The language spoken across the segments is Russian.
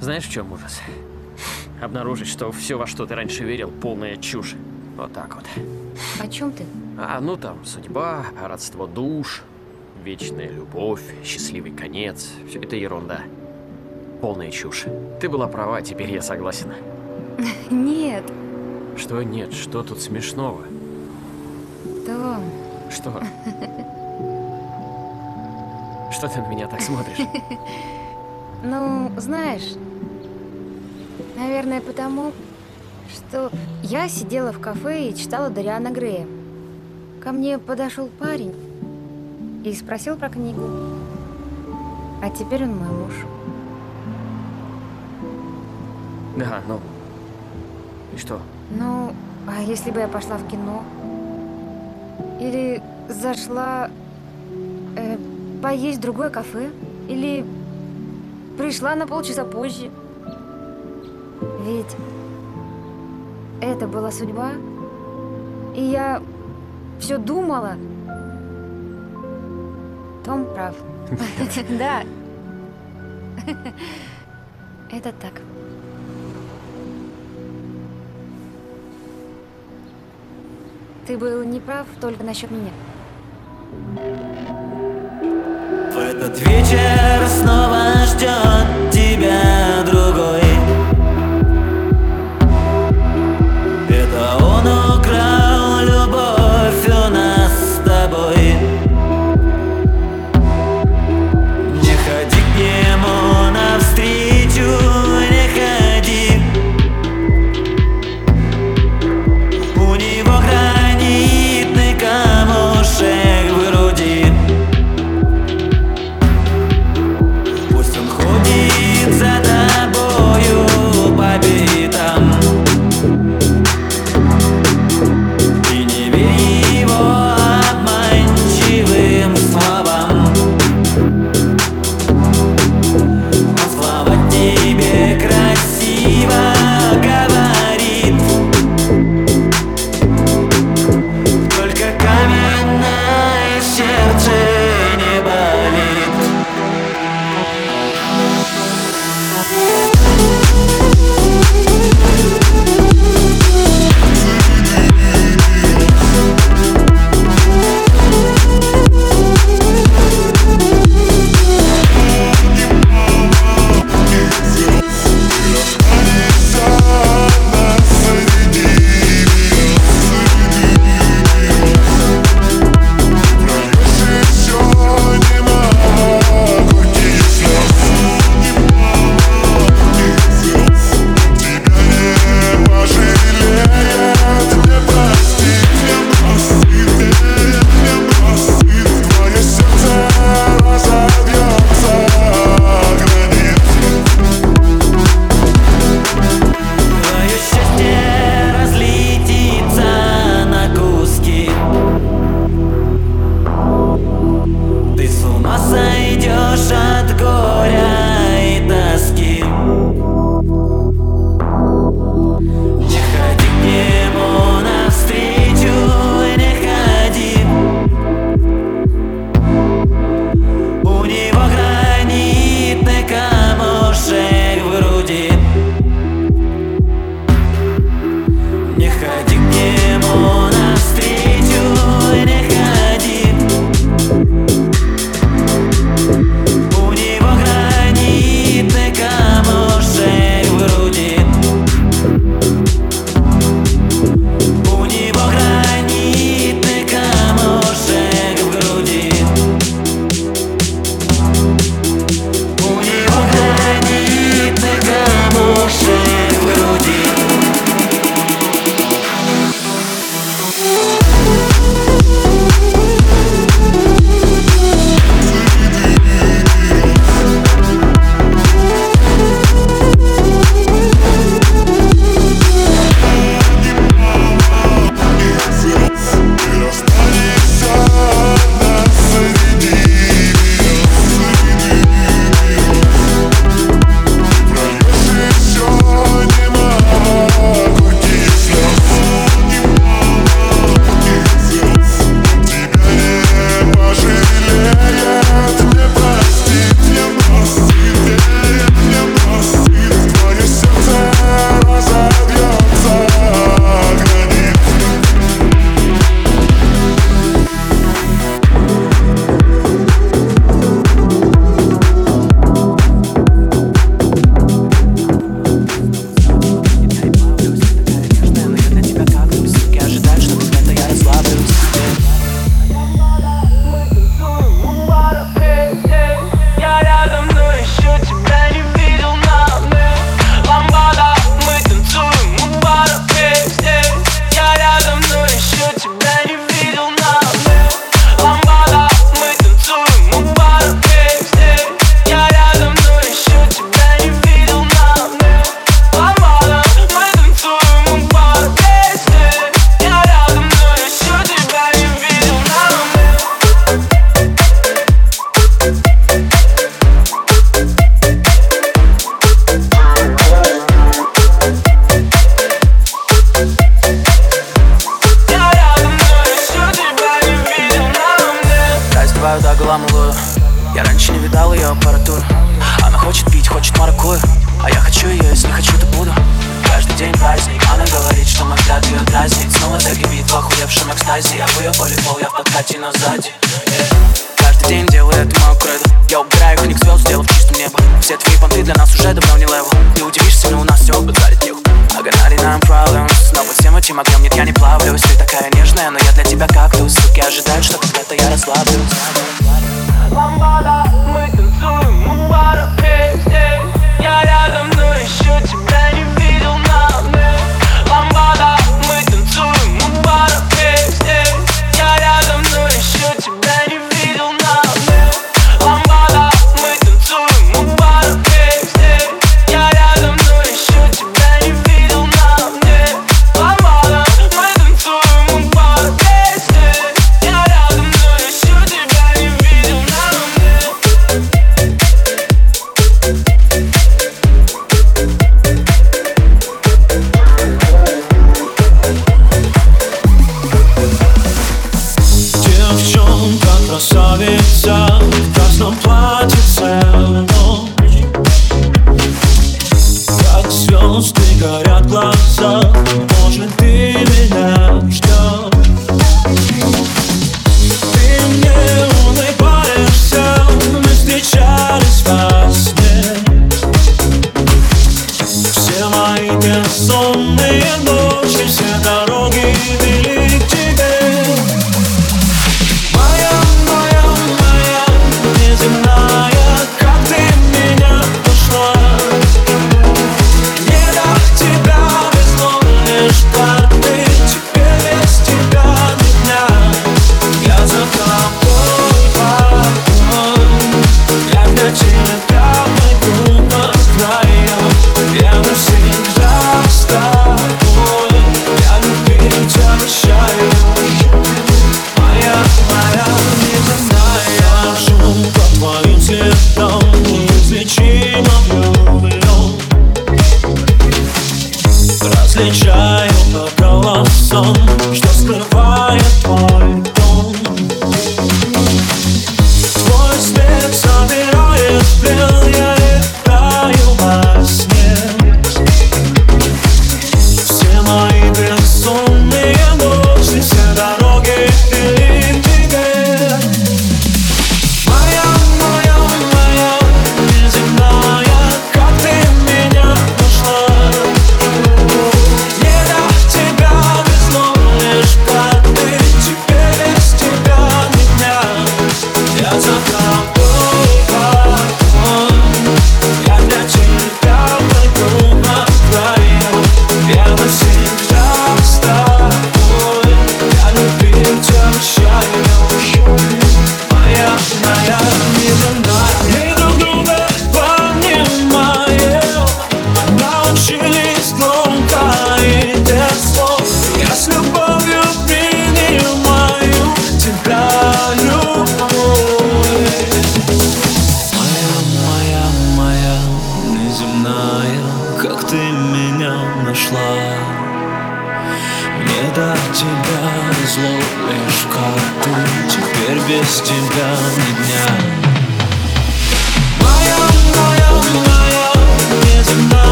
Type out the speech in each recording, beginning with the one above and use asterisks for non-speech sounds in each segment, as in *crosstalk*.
Знаешь, в чем ужас? Обнаружить, что все, во что ты раньше верил, полная чушь. Вот так вот. О чем ты? А, ну там, судьба, родство душ, вечная любовь, счастливый конец. Все это ерунда. Полная чушь. Ты была права, теперь я согласен. *laughs* Нет, Что нет, что тут смешного? Том. Что? *laughs* Что ты на меня так смотришь? Ну, знаешь, наверное, потому, что я сидела в кафе и читала Дариана Грея. Ко мне подошел парень и спросил про книгу. А теперь он мой муж. Да, ну. И что? Ну, а если бы я пошла в кино? Или зашла э, поесть в другое кафе? Или пришла на полчаса позже? Ведь это была судьба. И я все думала. Том прав. *laughs* Да. *laughs* Это так. Ты был не прав только насчет меня. В этот вечер снова ждет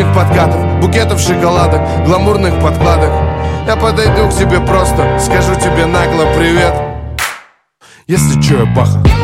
лишних подкатов Букетов шоколадок, гламурных подкладок. Я подойду к тебе просто, скажу тебе нагло привет. Если чё, я баха.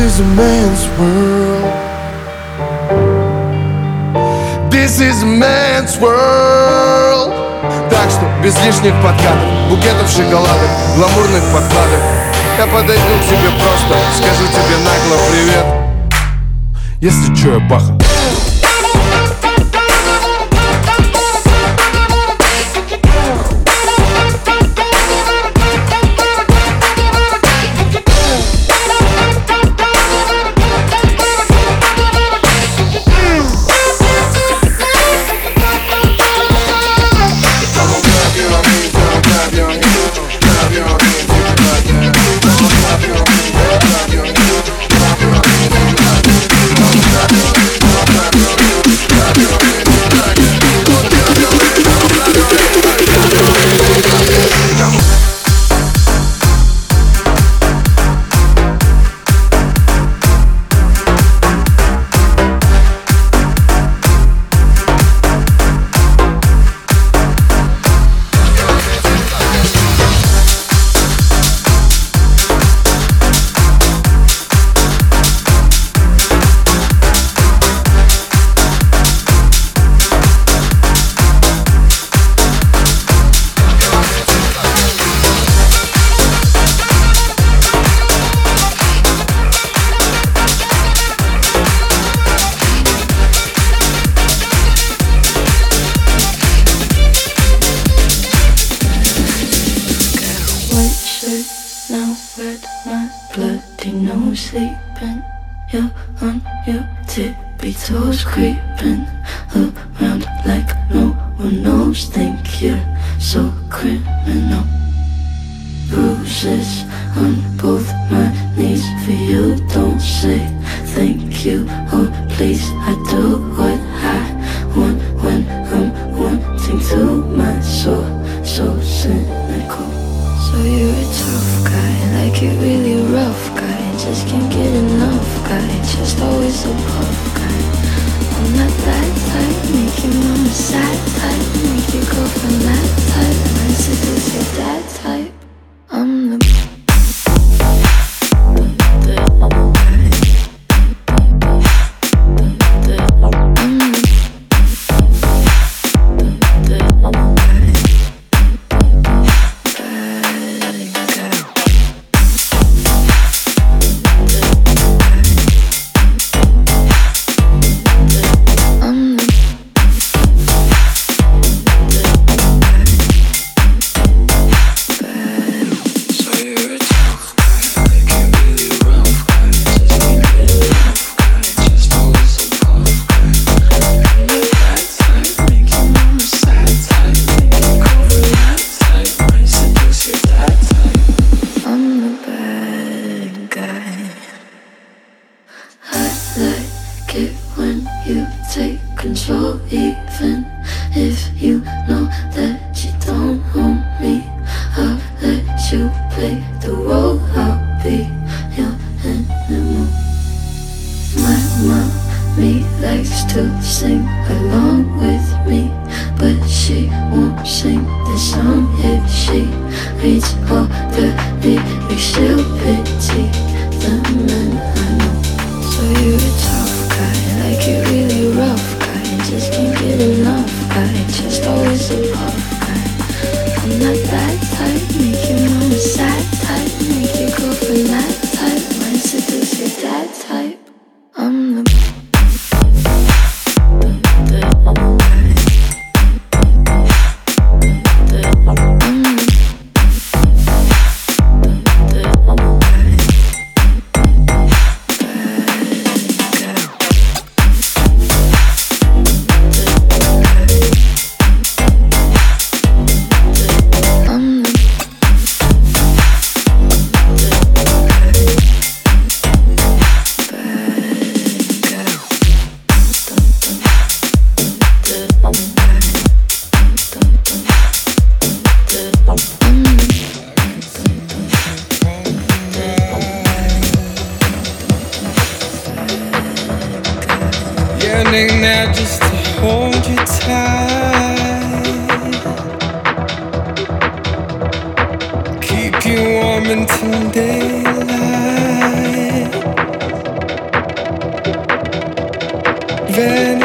is a man's world. This is a man's world. Так что без лишних подкатов Букетов шоколадок, гламурных подкладок Я подойду к тебе просто Скажу тебе нагло привет. Если чё, я баха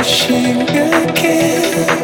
crashing again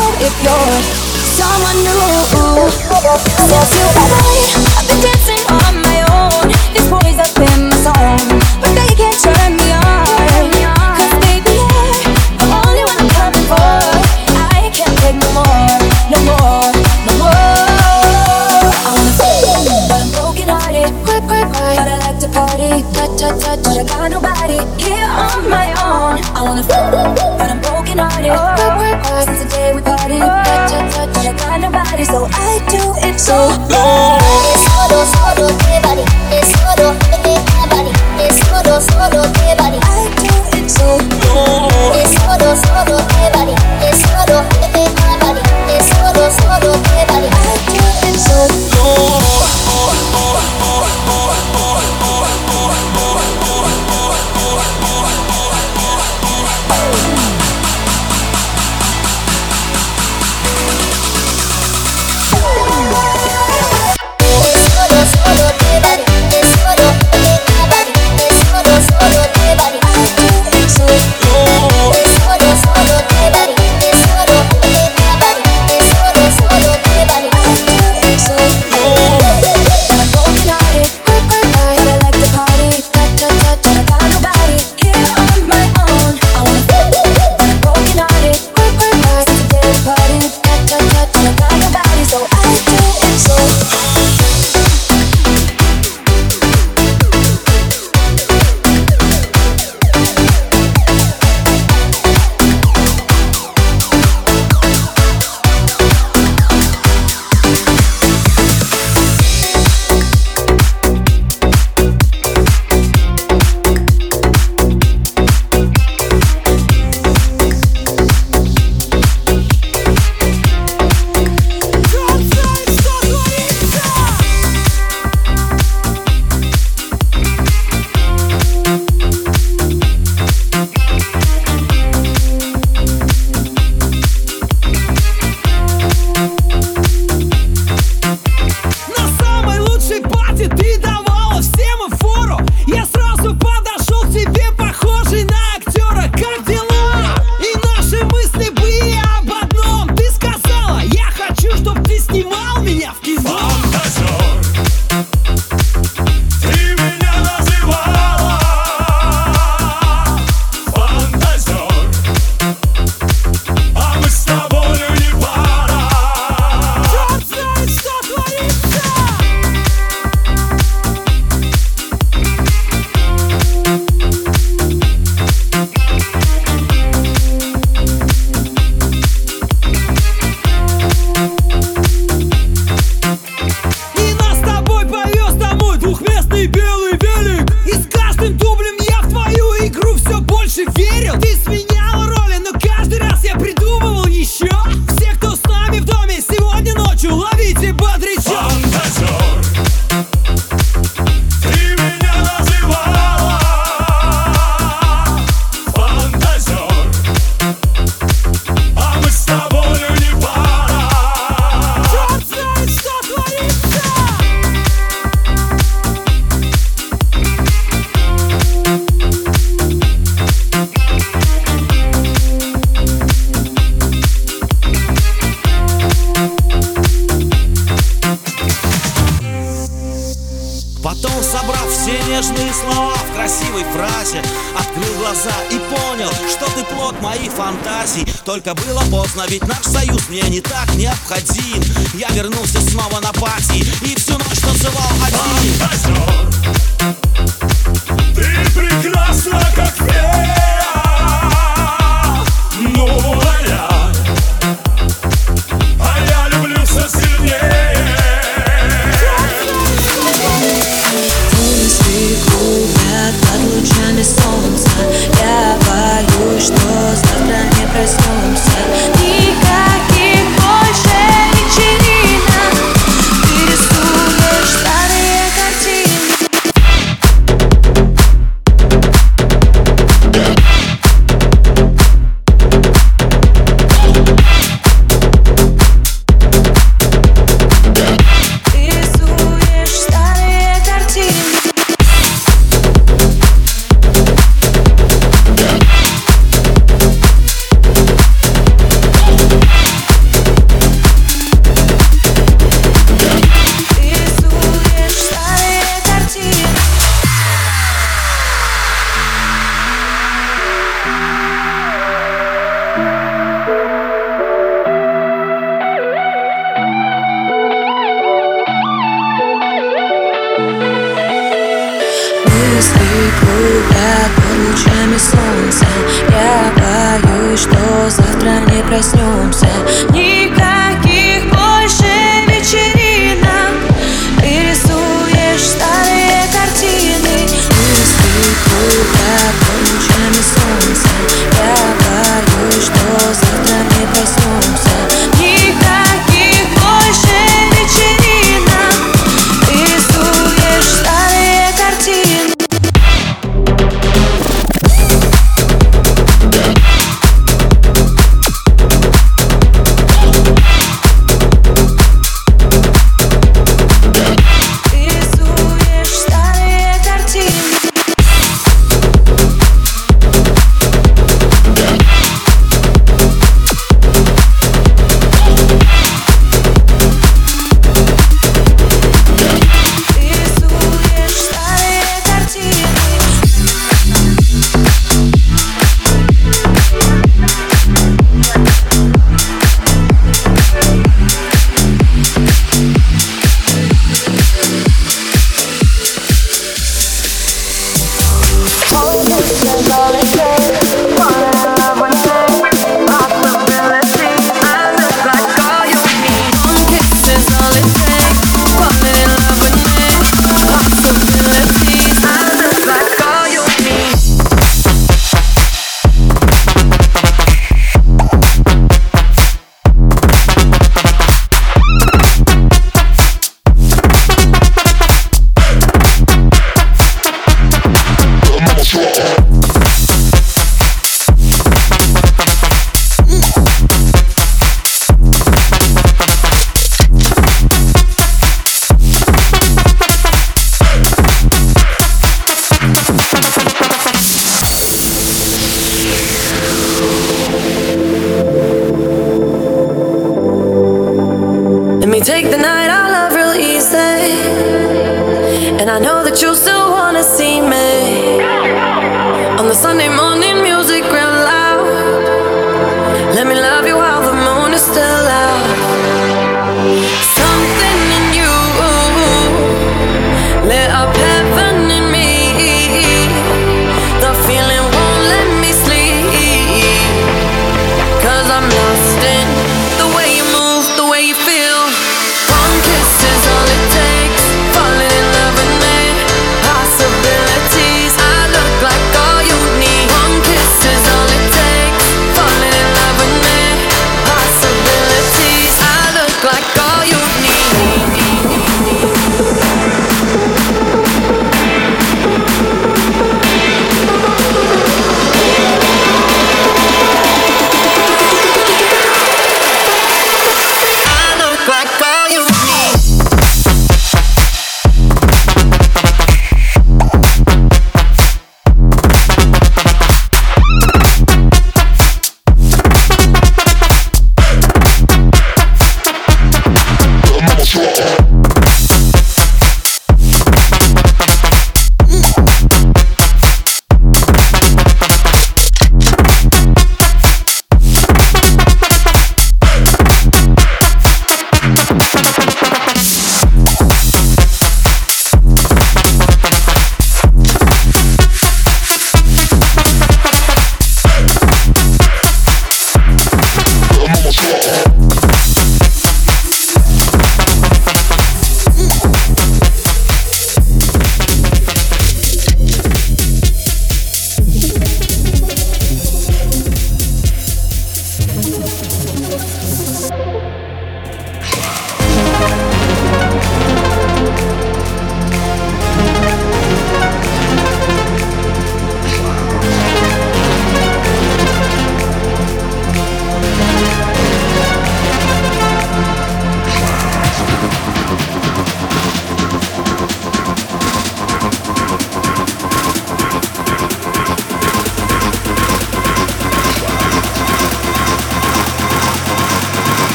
cool if you're someone new. Since you were mine, I've been dancing on my own. These boys up in my zone, but they can't turn me.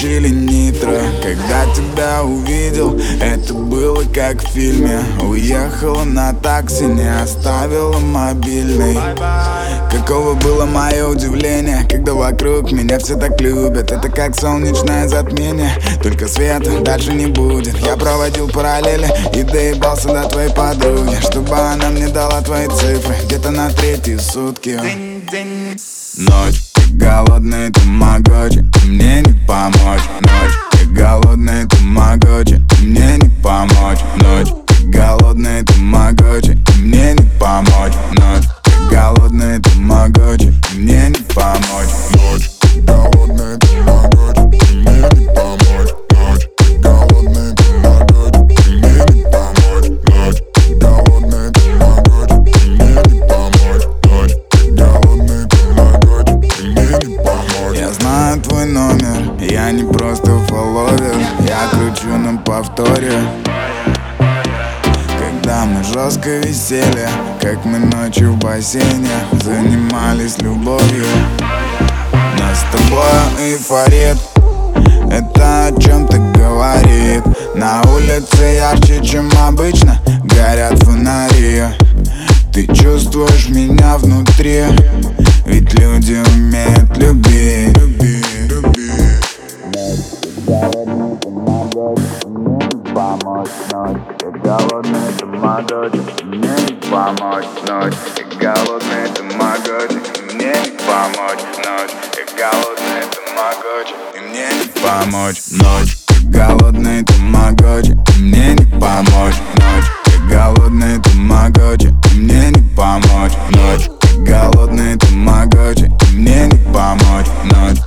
включили нитро. Когда тебя увидел, это было как в фильме. Уехала на такси, не оставила мобильный. Какого было мое удивление, когда вокруг меня все так любят. Это как солнечное затмение, только света дальше не будет. Я проводил параллели и доебался до твоей подруги Чтобы она мне дала твои цифры, где-то на третьи сутки. Ночь голодный тамагочи Мне не поможет помочь Ночь, голодный тамагочи Мне не помочь Ночь,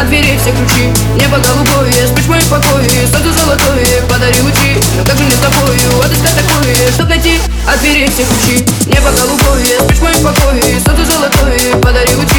от дверей все ключи. Небо голубое, спрячь мои покои. Солнце золотое, подари лучи. Но как же мне с тобою отыскать такое. Чтоб найти от дверей все ключи. Небо голубое, спрячь мои покои. Солнце золотое, подари лучи.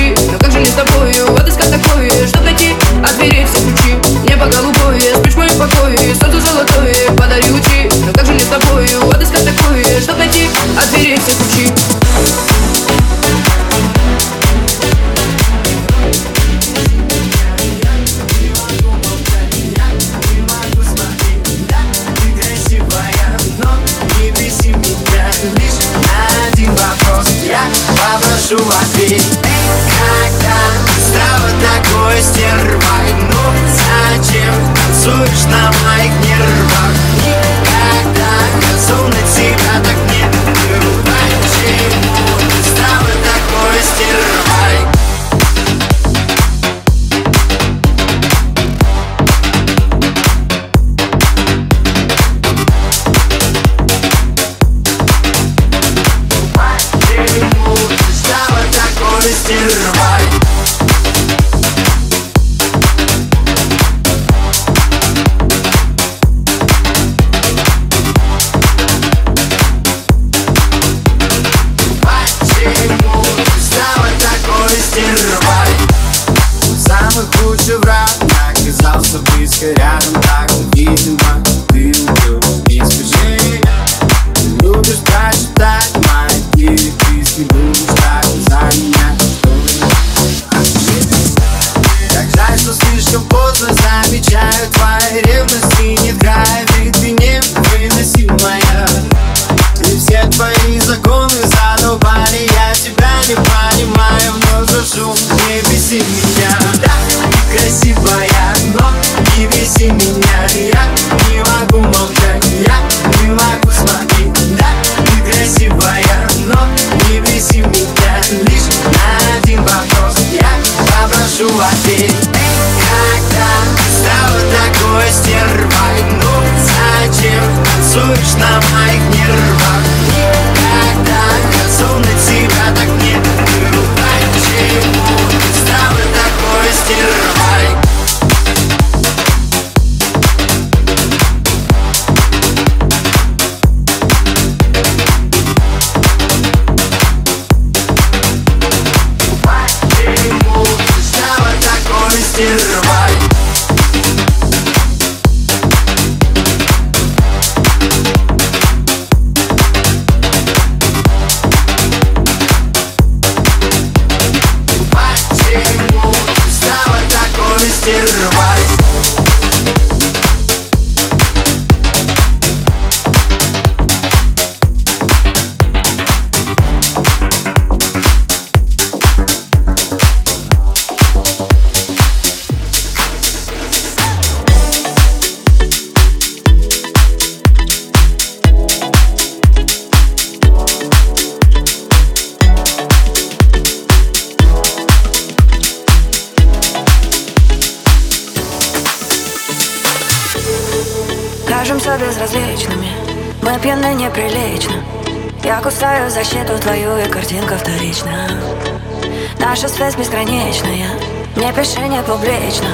не публично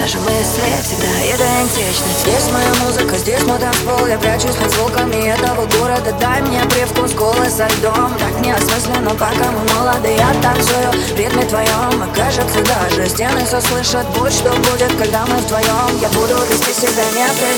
Наши мысли всегда идентичны. Здесь моя музыка, здесь мой танцпол. Я прячусь под звуками этого города. Дай мне привкус голоса льдом Так неосмысленно, пока мы молоды. Я танцую в ритме твоем И кажется, даже стены все слышат Будь что будет, когда мы вдвоем Я буду вести себя неприятно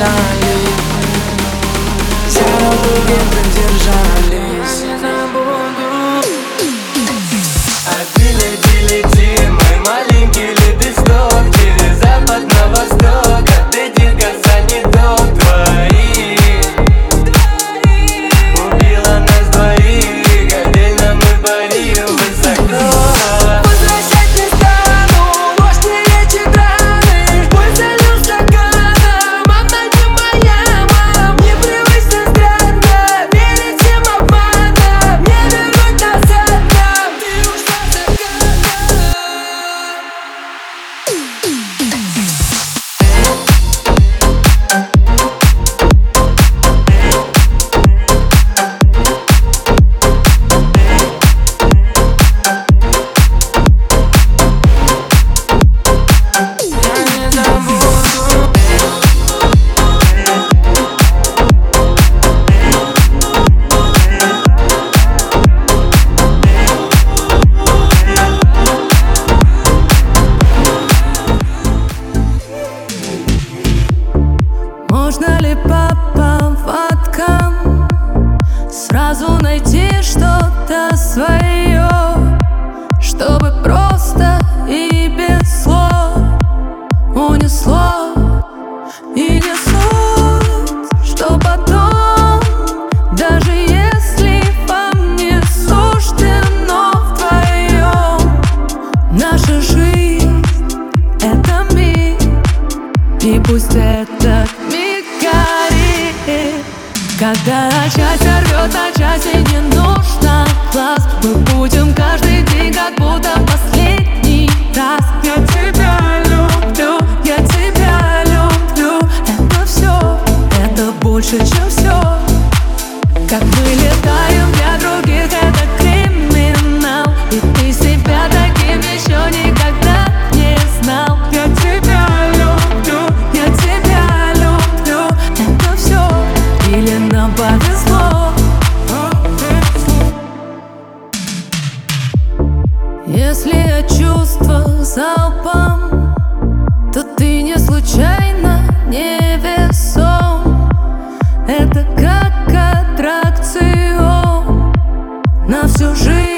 как Это как аттракцион На всю жизнь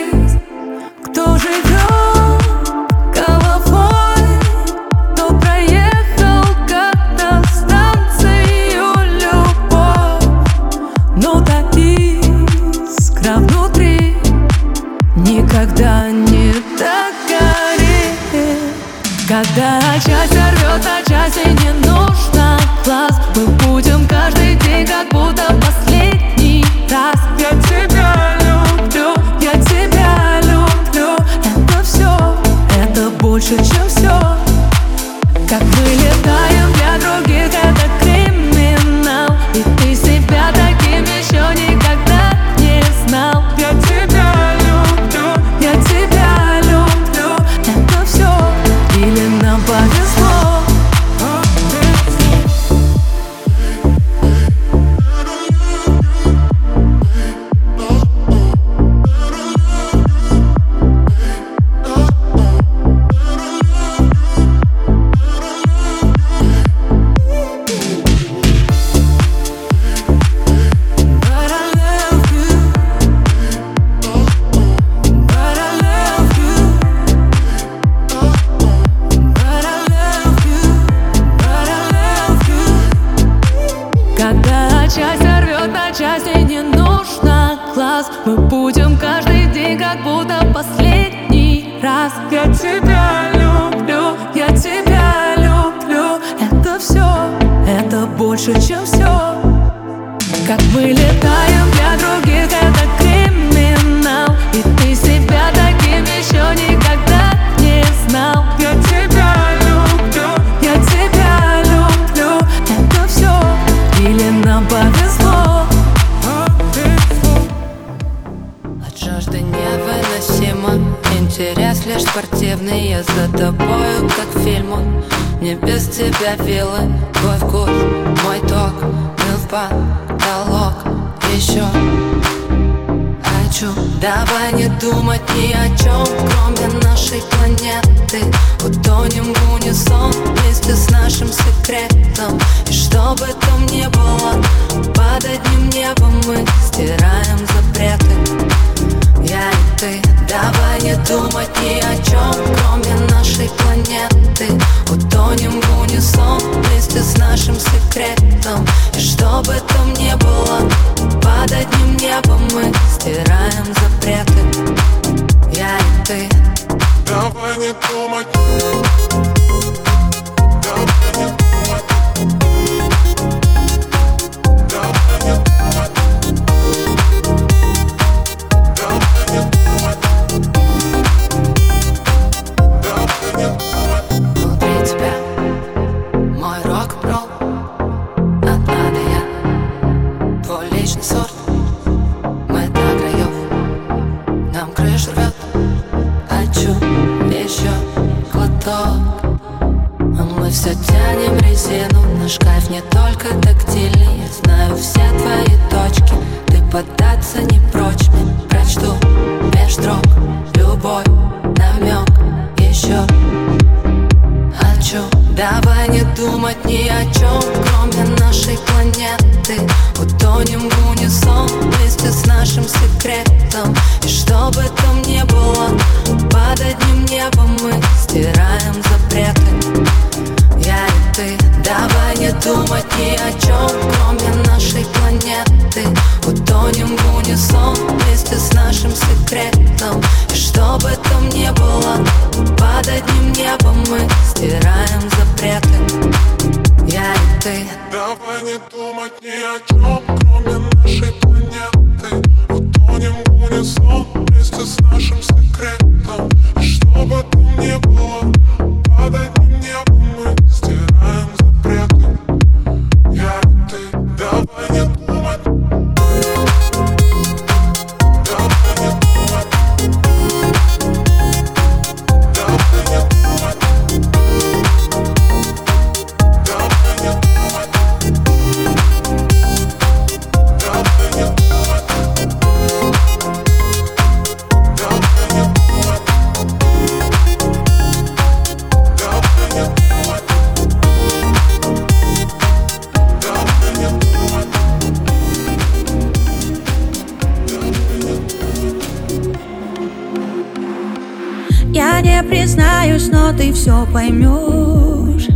не признаюсь, но ты все поймешь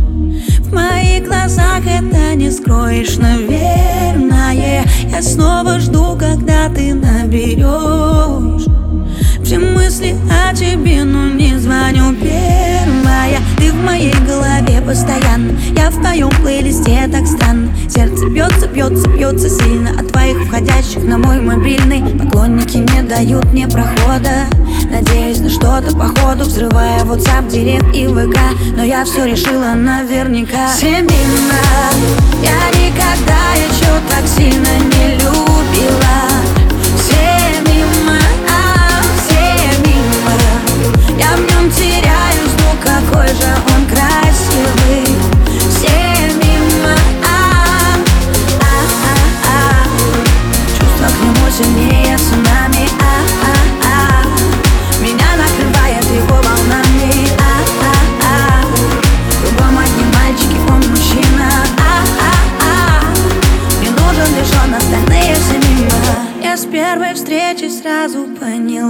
В моих глазах это не скроешь, наверное. Я снова жду, когда ты наберешь Все мысли о тебе, но не звоню. Первая Ты в моей голове постоянно. Я в твоем плейлисте так странно. Сердце бьется, бьется, бьется сильно. От твоих входящих на мой мобильный Поклонники не дают мне прохода Надеюсь на что-то по ходу Взрывая WhatsApp, Директ и ВК Но я все решила наверняка. Семейно Я никогда еще так сильно не любила. Все мимо, а, все мимо Я в нем теряюсь, ну какой же он красивый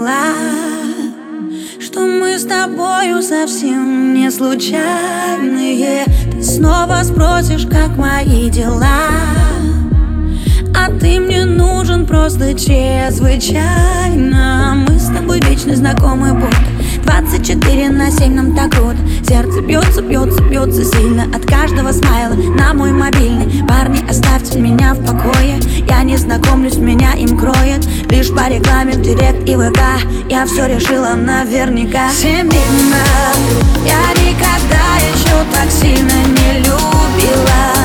поняла Что мы с тобою совсем не случайные. Ты снова спросишь, как мои дела а ты мне нужен просто чрезвычайно. Мы с тобой вечно знакомы будто 24 на 7 нам так круто. Сердце бьется, бьется, бьется сильно От каждого смайла. На мой мобильный. Парни, оставьте меня в покое. Я не знакомлюсь, меня им кроет. Лишь по рекламе в директ и ВК. Я все решила наверняка. Семейно Я никогда еще так сильно не любила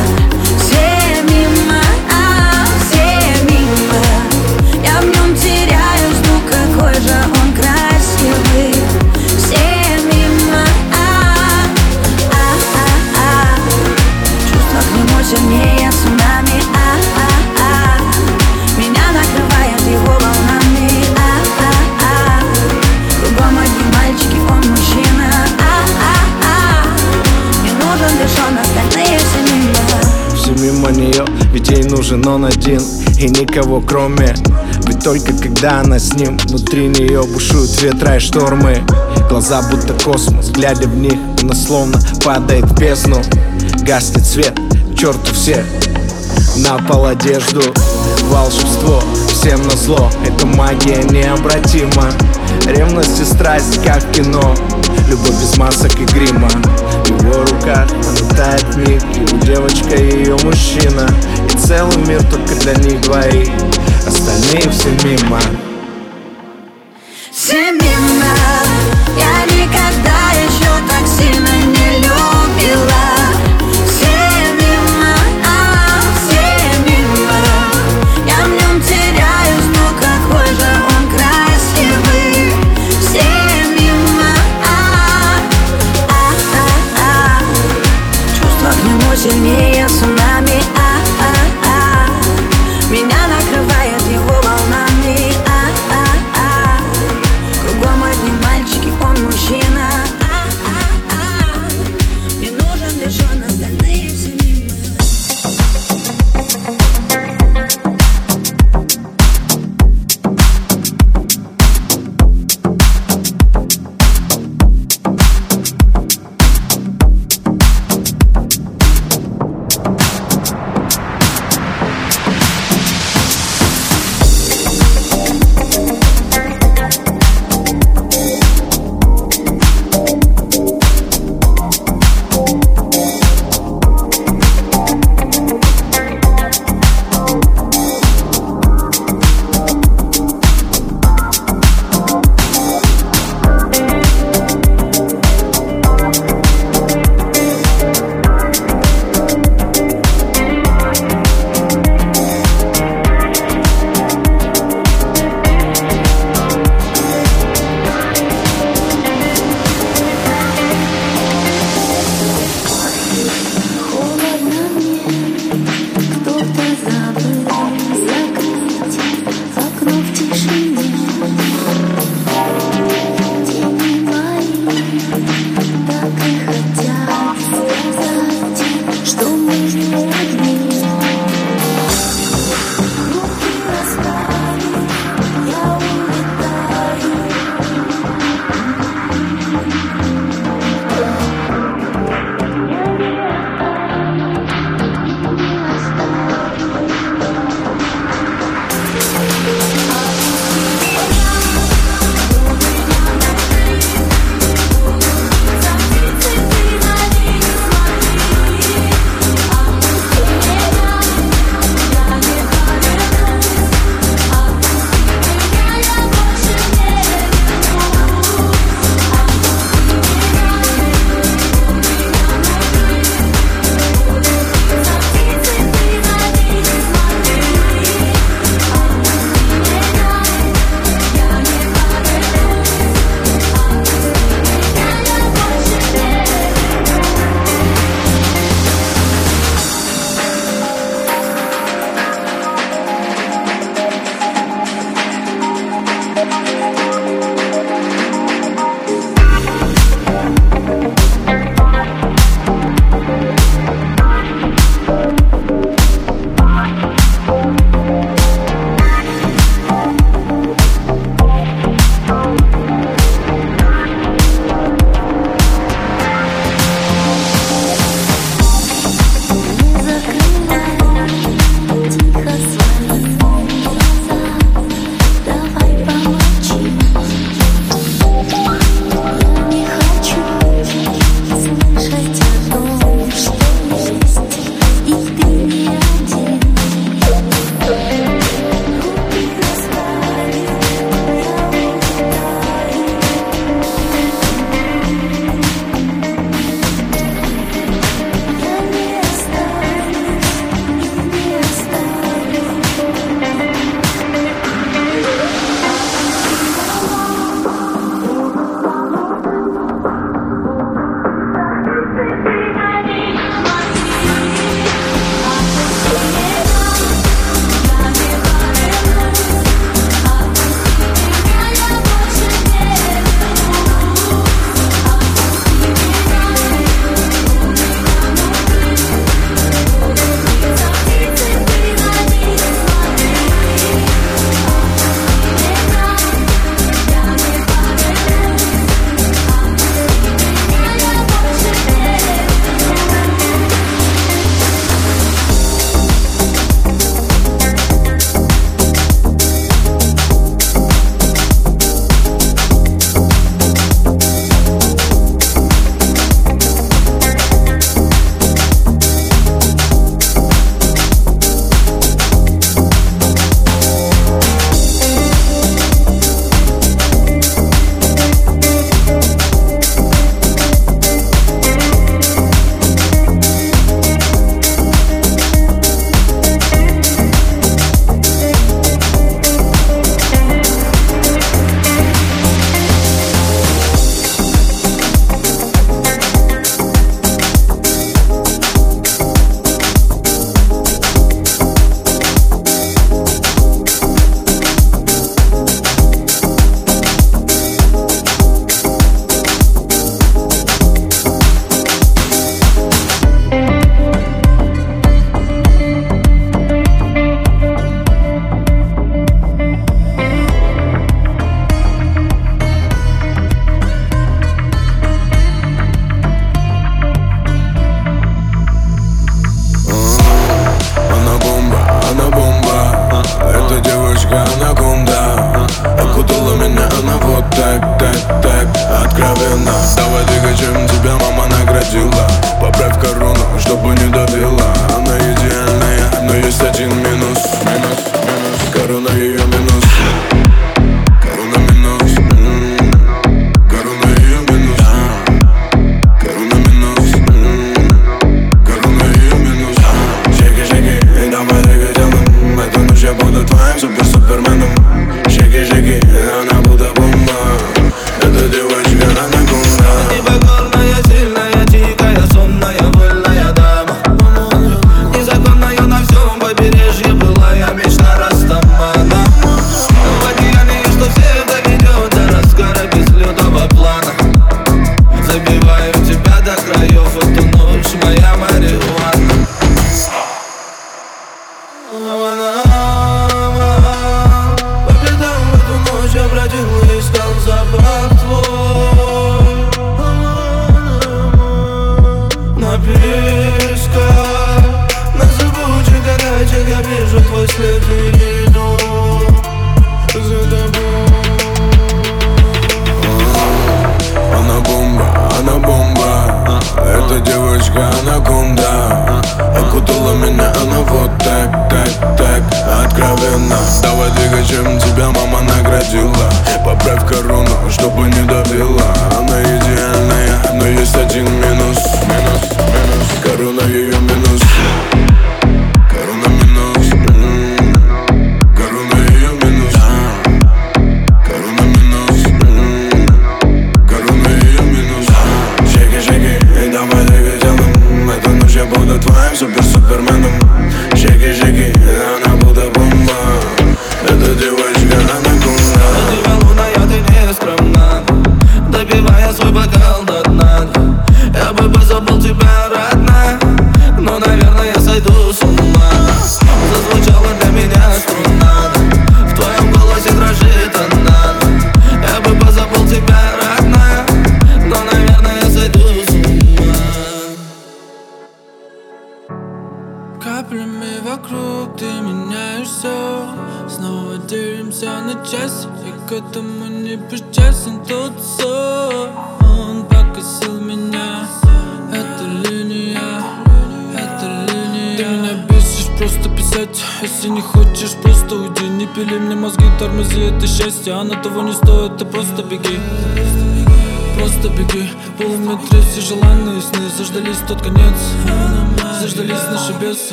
нужен он один и никого кроме. Ведь только когда она с ним Внутри нее бушуют ветра и штормы. Глаза будто космос, глядя в них Она словно падает в бездну. Гаснет свет, черту всех на пол одежду Волшебство, всем на зло. Это магия необратима. Ревность и страсть, как кино. Любовь без масок и грима. В его руках она тает в них Его девочка и ее мужчина. И целый мир только для них двоих. Остальные все мимо. Все мимо. Я никогда еще так сильно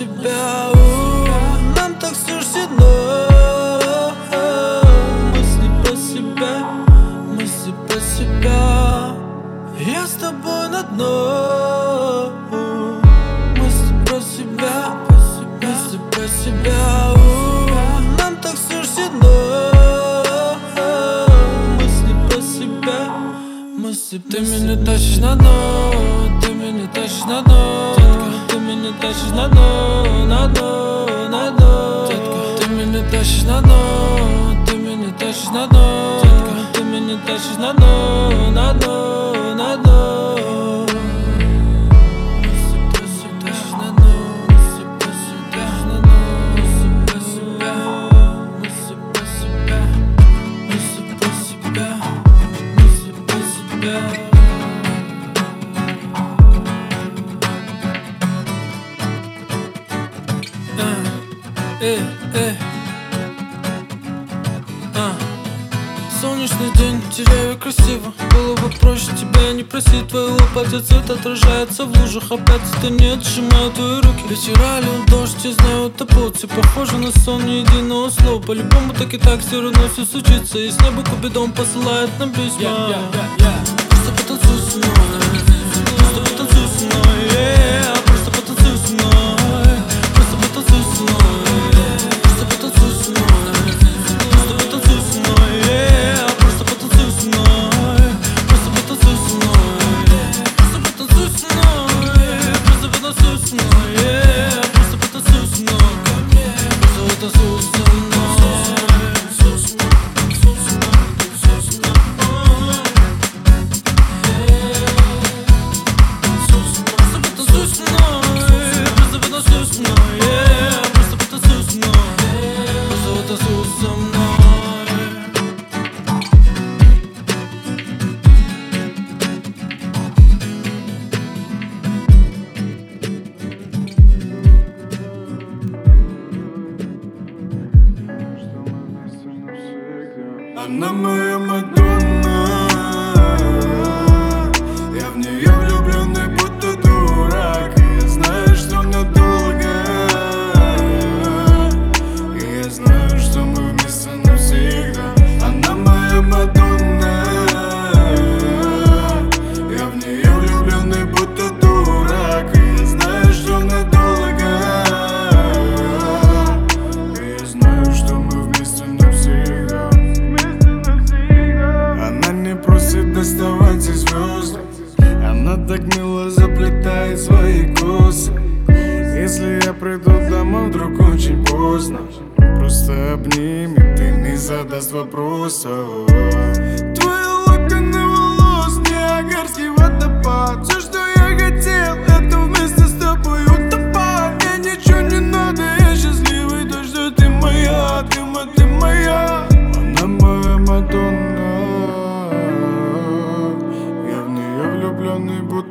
себя у, Нам так суждено Мысли про себя, мысли про себя. Я с тобой на дно. Мысли про себя, мысли про себя Нам так суждено Мысли про себя, мысли Ты меня тащишь на дно, ты меня тащишь на дно меня тащишь на дно, на дно, на дно. Ты меня тащишь на дно, ты меня тащишь на дно. Ты меня тащишь на дно, на дно. проще тебя не просить Твоего платья цвет отражается в лужах Опять это не отжимаю твои руки. Вытирали дождь я знаю топот Все похоже на сон, ни единого слова. По-любому так и так все равно все случится И с неба кубидом посылает нам письма. Yeah, yeah, yeah, yeah. Просто потанцуй со мной Она так мило заплетает свои косы. Если я приду домой, вдруг очень поздно. Просто обними, ты не задаст вопросов.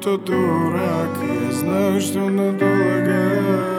что дурак Я знаю, что надолго.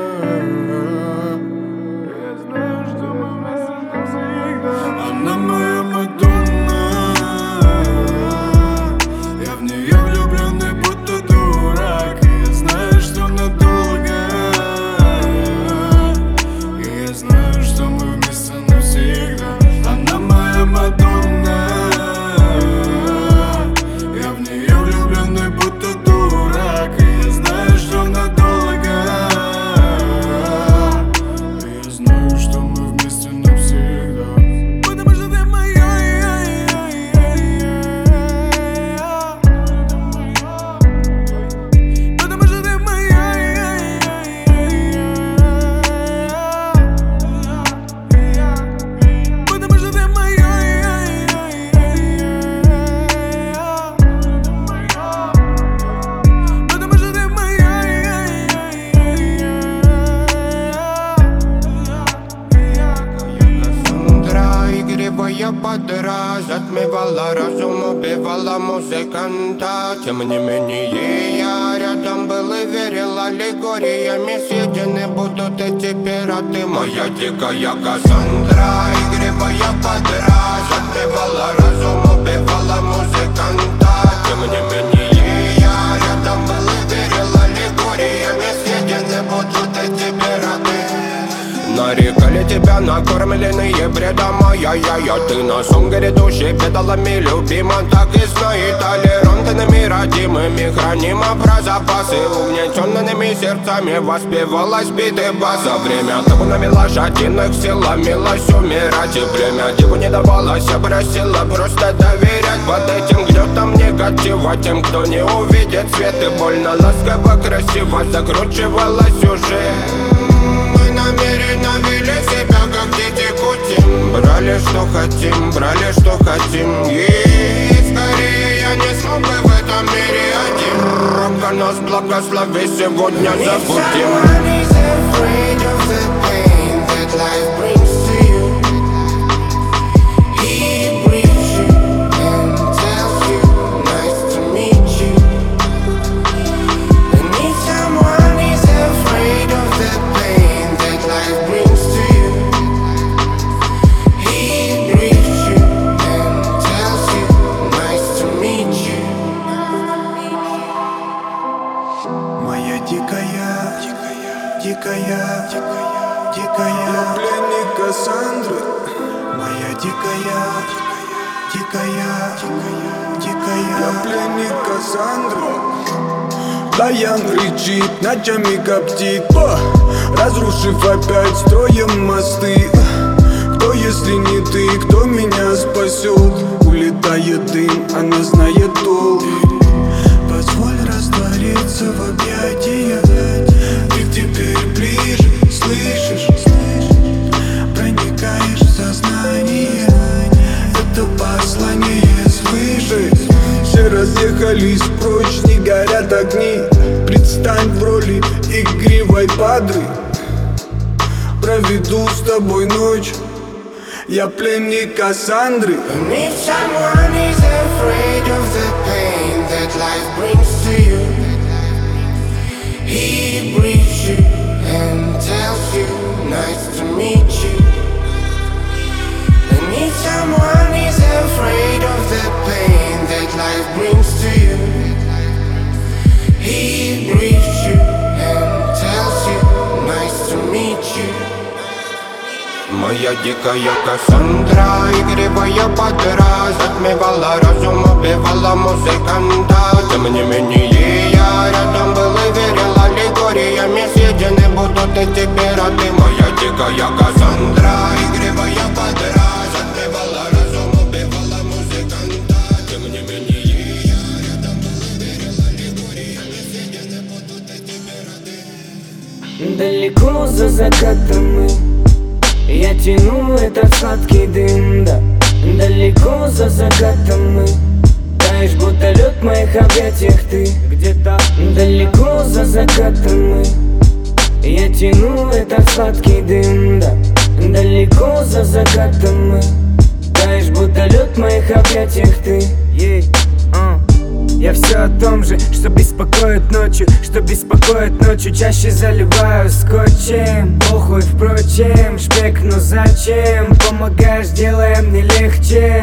Педалами Любима, так и знай Толерантными, родимыми Хранима про запасы. Угнетенными сердцами Воспевалась биты баса Время табунами лошадиных силами Лось умирать. И время Диву не давалось, я просила просто доверять. Под этим гнетом негатива Тем, кто не увидит свет. И больно Ласково, красиво закручивалась уже. Мы намеренно вели себя Брали что хотим, брали что хотим. И скорее я не смог бы в этом мире один. Робко нас благослови сегодня забудем Даян кричит, ночами коптит О, Разрушив опять строем мосты Кто, если не ты, кто меня спасет? Улетает дым, она знает толк Позволь раствориться в объятиях Ты теперь ближе, слышишь? Проникаешь в сознание Это послание слышишь? Все разъехались прочь, не горят огни Предстань в роли игривой падры Проведу с тобой ночь Я пленник Кассандры. And if someone is afraid of the pain that life brings to you, he briefs you and tells you, nice to meet you. Моя дикая Кассандра, игривая подра Затмевала разум, убивала музыканта Тем не менее я рядом был и верил Аллегориями съедены будут эти пираты Моя дикая Кассандра, игривая подра Далеко за закатом мы Я тяну этот сладкий дым, да. Далеко за закатом мы Таешь, будто лед моих объятиях ты. Где-то. Далеко за закатом мы Я тяну этот сладкий дым, да. Далеко за закатом мы Таешь, будто лед моих объятиях ты. А. Я все о том же, что беспокоит ночью Что беспокоит ночью. Чаще заливаю скотчем Похуй, впрочем, шпек, но зачем? Помогаешь, делая мне легче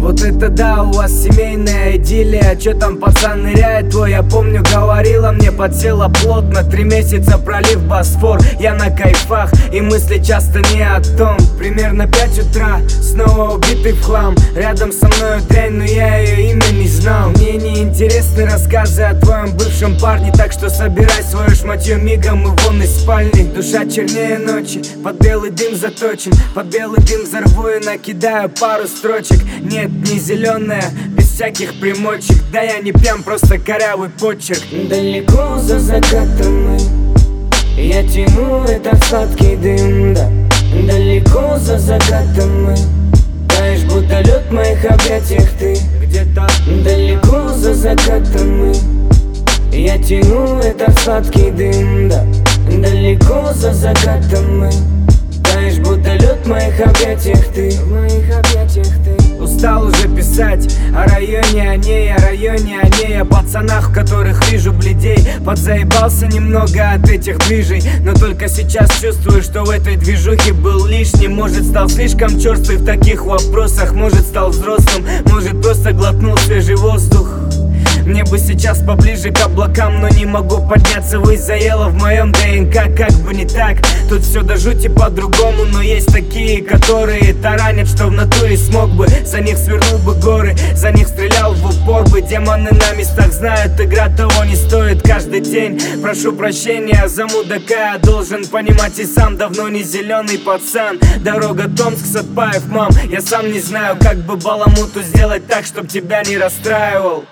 вот это да, у вас семейная идиллия. Чё там пацан ныряет? Твой, я помню, говорила мне Подсела плотно, три месяца пролив Босфор Я на кайфах, и мысли часто не о том. Примерно пять утра, снова убитый в хлам. Рядом со мной дрянь, но я ее имя не знал. Мне не интересны рассказы о твоем бывшем парне Так что собирай свое шматье мигом и вон из спальни. Душа чернее ночи, под белый дым заточен. Под белый дым взорву и накидаю пару строчек. Нет, не зеленая, без всяких примочек. Да я не прям просто корявый почерк. Далеко за закатом мы Я тяну этот сладкий дым, да. Далеко за закатом мы Таешь, будто лед моих объятиях ты. Где-то далеко за закатом мы Я тяну этот сладкий дым, да. Далеко за закатом мы Таешь, будто лед моих объятиях ты. В моих объятиях ты Устал уже писать о районе, о ней, о районе, о ней О пацанах, в которых вижу бледей. Подзаебался немного от этих движей Но только сейчас чувствую, что в этой движухе был лишним. Может стал слишком черствый в таких вопросах Может стал взрослым, может просто глотнул свежий воздух мне бы сейчас поближе к облакам, но не могу подняться. Высь заела в моем ДНК, как бы не так. Тут все до жути по-другому, но есть такие, которые таранят Что в натуре смог бы, за них свернул бы горы За них стрелял в упор бы, демоны на местах знают Игра того не стоит. Каждый день Прошу прощения за мудака, должен понимать и сам Давно не зеленый пацан. Дорога Томск, Сатпаев, мам. Я сам не знаю, как бы баламуту сделать так, чтоб тебя не расстраивал